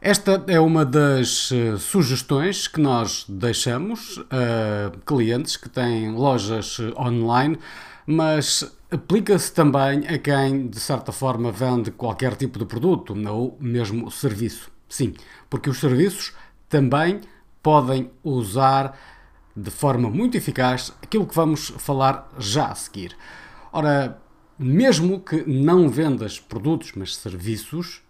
Esta é uma das uh, sugestões que nós deixamos a clientes que têm lojas online, mas aplica-se também a quem, de certa forma, vende qualquer tipo de produto ou mesmo serviço. Sim, porque os serviços também podem usar de forma muito eficaz aquilo que vamos falar já a seguir. Ora, mesmo que não vendas produtos, mas serviços,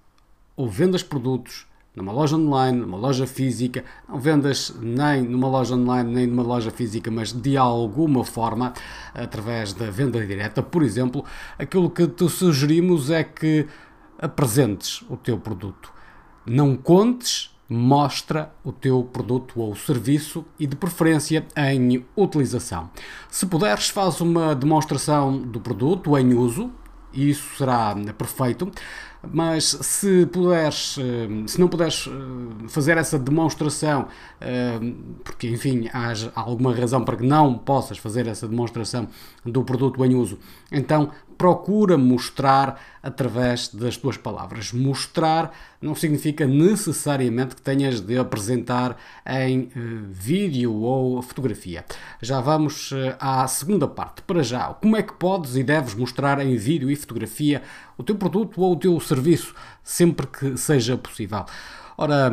ou vendas produtos numa loja online, numa loja física, não vendas nem numa loja online nem numa loja física, mas de alguma forma, através da venda direta, por exemplo, aquilo que te sugerimos é que apresentes o teu produto. Não contes mostra o teu produto ou serviço e de preferência em utilização. Se puderes, faz uma demonstração do produto em uso, isso será perfeito. Mas se puderes, eh, se não puderes eh, fazer essa demonstração, eh, porque enfim, há alguma razão para que não possas fazer essa demonstração do produto em uso, então procura mostrar através das tuas palavras. Mostrar não significa necessariamente que tenhas de apresentar em vídeo ou fotografia. Já vamos à segunda parte. Para já, como é que podes e deves mostrar em vídeo e fotografia o teu produto ou o teu serviço sempre que seja possível? Ora,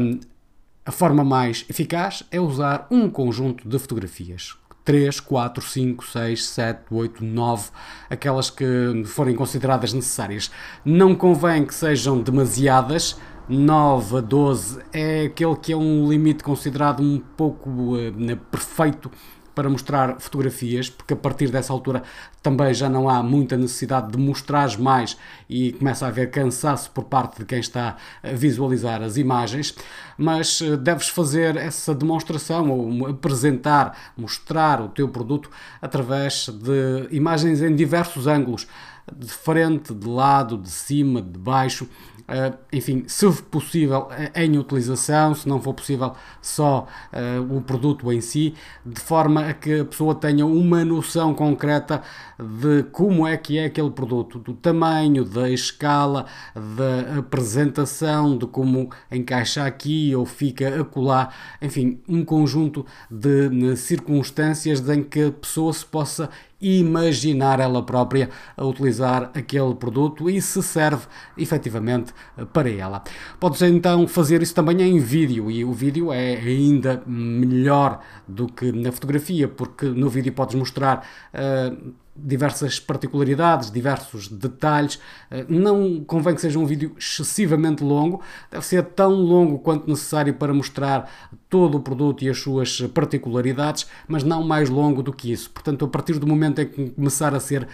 a forma mais eficaz é usar um conjunto de fotografias 3, 4, 5, 6, 7, 8, 9, aquelas que forem consideradas necessárias. Não convém que sejam demasiadas. 9 a 12 é aquele que é um limite considerado um pouco uh, perfeito para mostrar fotografias, porque a partir dessa altura também já não há muita necessidade de mostrar mais e começa a haver cansaço por parte de quem está a visualizar as imagens, mas eh, deves fazer essa demonstração ou apresentar, mostrar o teu produto através de imagens em diversos ângulos de frente, de lado, de cima, de baixo, Uh, enfim, se possível em utilização, se não for possível só uh, o produto em si, de forma a que a pessoa tenha uma noção concreta de como é que é aquele produto, do tamanho, da escala, da apresentação, de como encaixa aqui ou fica acolá, enfim, um conjunto de circunstâncias em que a pessoa se possa imaginar ela própria a utilizar aquele produto e se serve efetivamente para ela. Podes então fazer isso também em vídeo e o vídeo é ainda melhor do que na fotografia porque no vídeo podes mostrar uh, diversas particularidades, diversos detalhes. Eh, não convém que seja um vídeo excessivamente longo, deve ser tão longo quanto necessário para mostrar todo o produto e as suas particularidades, mas não mais longo do que isso. Portanto, a partir do momento em que começar a ser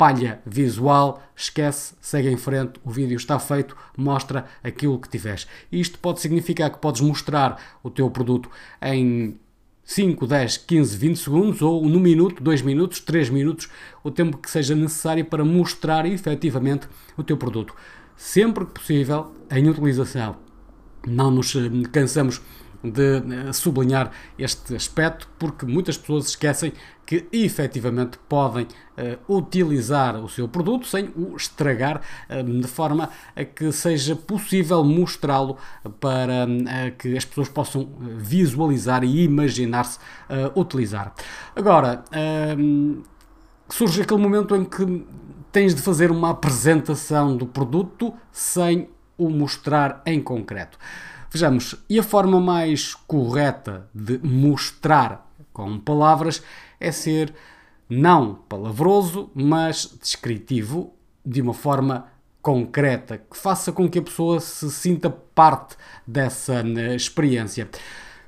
palha visual, esquece, segue em frente, o vídeo está feito, mostra aquilo que tiveres. Isto pode significar que podes mostrar o teu produto em 5, 10, 15, 20 segundos ou no minuto, 2 minutos, 3 minutos, o tempo que seja necessário para mostrar efetivamente o teu produto. Sempre que possível, em utilização. Não nos cansamos de eh, sublinhar este aspecto, porque muitas pessoas esquecem que efetivamente podem uh, utilizar o seu produto sem o estragar, uh, de forma a que seja possível mostrá-lo para uh, que as pessoas possam visualizar e imaginar-se utilizar. Agora, surge aquele momento em que tens de fazer uma apresentação do produto sem o mostrar em concreto. Vejamos, e a forma mais correta de mostrar com palavras é ser não palavroso, mas descritivo de uma forma concreta, que faça com que a pessoa se sinta parte dessa né, experiência.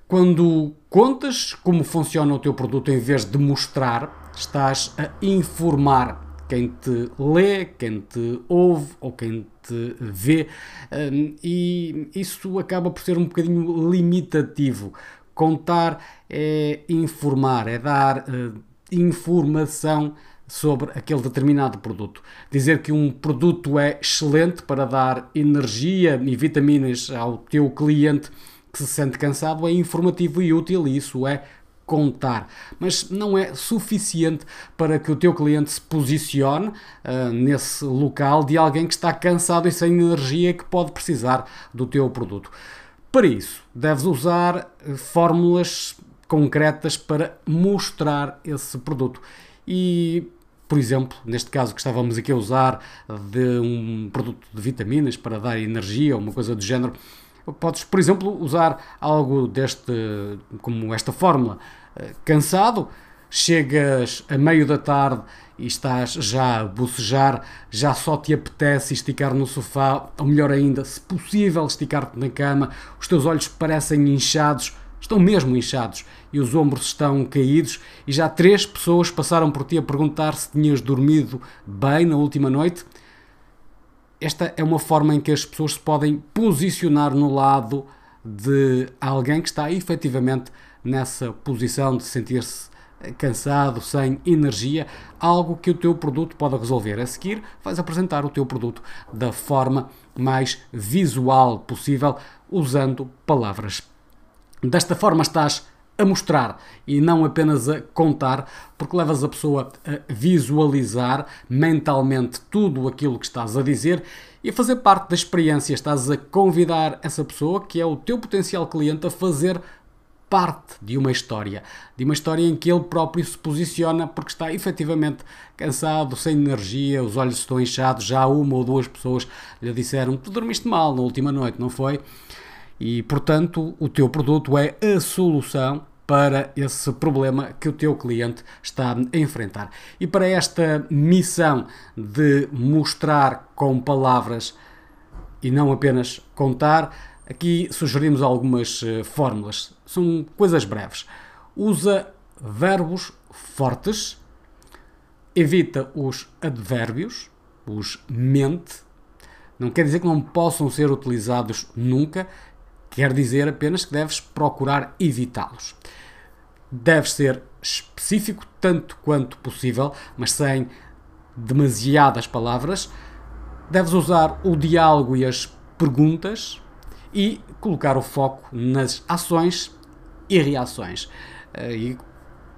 Quando contas como funciona o teu produto em vez de mostrar, estás a informar quem te lê, quem te ouve ou quem te vê, hum, e isso acaba por ser um bocadinho limitativo. Contar é informar, é dar uh, informação sobre aquele determinado produto. Dizer que um produto é excelente para dar energia e vitaminas ao teu cliente que se sente cansado é informativo e útil e isso é contar, mas não é suficiente para que o teu cliente se posicione uh, nesse local de alguém que está cansado e sem energia que pode precisar do teu produto. Para isso, deves usar eh, fórmulas concretas para mostrar esse produto. E, por exemplo, neste caso que estávamos aqui a usar de um produto de vitaminas para dar energia uma coisa do género, podes, por exemplo, usar algo deste, como esta fórmula. Eh, cansado, chegas a meio da tarde e estás já a bocejar, já só te apetece esticar no sofá, ou melhor ainda, se possível, esticar-te na cama, os teus olhos parecem inchados, estão mesmo inchados, e os ombros estão caídos, e já três pessoas passaram por ti a perguntar se tinhas dormido bem na última noite. Esta é uma forma em que as pessoas se podem posicionar no lado de alguém que está efetivamente nessa posição de sentir-se cansado, sem energia, algo que o teu produto pode resolver. A seguir, vais apresentar o teu produto da forma mais visual possível, usando palavras. Desta forma estás a mostrar e não apenas a contar, porque levas a pessoa a visualizar mentalmente tudo aquilo que estás a dizer e a fazer parte da experiência. Estás a convidar essa pessoa, que é o teu potencial cliente, a fazer parte de uma história, de uma história em que ele próprio se posiciona porque está efetivamente cansado, sem energia, os olhos estão inchados, já uma ou duas pessoas lhe disseram tu dormiste mal na última noite, não foi? E portanto, o teu produto é a solução para esse problema que o teu cliente está a enfrentar. E para esta missão de mostrar com palavras e não apenas contar, Aqui sugerimos algumas uh, fórmulas, são coisas breves. Usa verbos fortes, evita os advérbios, os mente. Não quer dizer que não possam ser utilizados nunca, quer dizer apenas que deves procurar evitá-los. Deves ser específico tanto quanto possível, mas sem demasiadas palavras. Deves usar o diálogo e as perguntas e colocar o foco nas ações e reações. Eh, e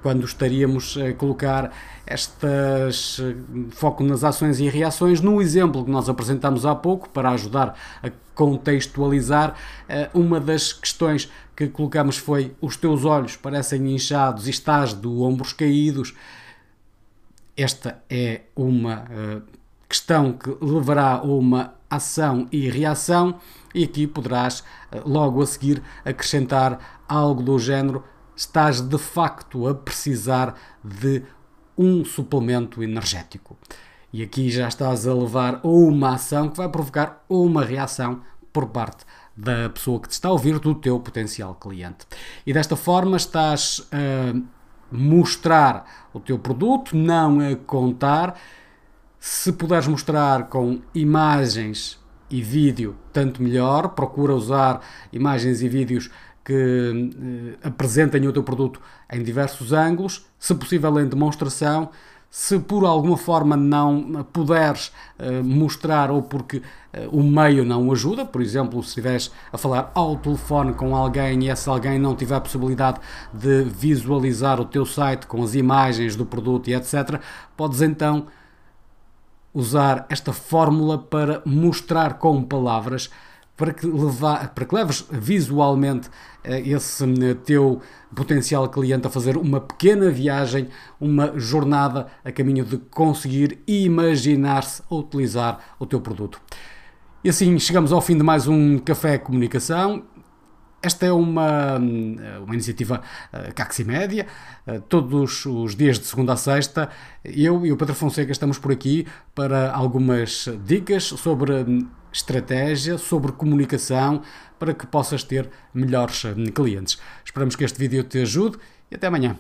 quando estaríamos a colocar estas eh, foco nas ações e reações no exemplo que nós apresentamos há pouco para ajudar a contextualizar eh, uma das questões que colocamos foi os teus olhos parecem inchados e estás de ombros caídos. Esta é uma questão que levará a uma ação e reação, e aqui poderás eh, logo a seguir acrescentar algo do género: estás de facto a precisar de um suplemento energético. E aqui já estás a levar uma ação que vai provocar uma reação por parte da pessoa que te está a ouvir, do teu potencial cliente. E desta forma estás a mostrar o teu produto, não a contar se puderes mostrar com imagens e vídeo, tanto melhor. Procura usar imagens e vídeos que eh, apresentem o teu produto em diversos ângulos, se possível em demonstração. Se por alguma forma não puderes uh, mostrar ou porque uh, o meio não ajuda, por exemplo, se estiveres a falar ao telefone com alguém e esse alguém não tiver a possibilidade de visualizar o teu site com as imagens do produto e etc., podes então usar esta fórmula para mostrar com palavras para que, levar, para que leves visualmente eh, esse eh, teu potencial cliente a fazer uma pequena viagem, uma jornada a caminho de conseguir imaginar-se a utilizar o teu produto. E assim chegamos ao fim de mais um Café Comunicação. Esta é uma, uma iniciativa Caximédia, todos os dias de segunda a sexta. Eu e o Pedro Fonseca estamos por aqui para algumas dicas sobre estratégia, sobre comunicação, para que possas ter melhores hum, clientes. Esperamos que este vídeo te ajude e até amanhã.